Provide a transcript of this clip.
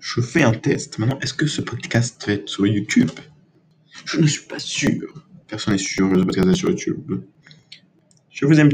je fais un test. Maintenant, est-ce que ce podcast va être sur YouTube? Je ne suis pas sûr. Personne n'est sûr que ce podcast est sur YouTube. Je vous aime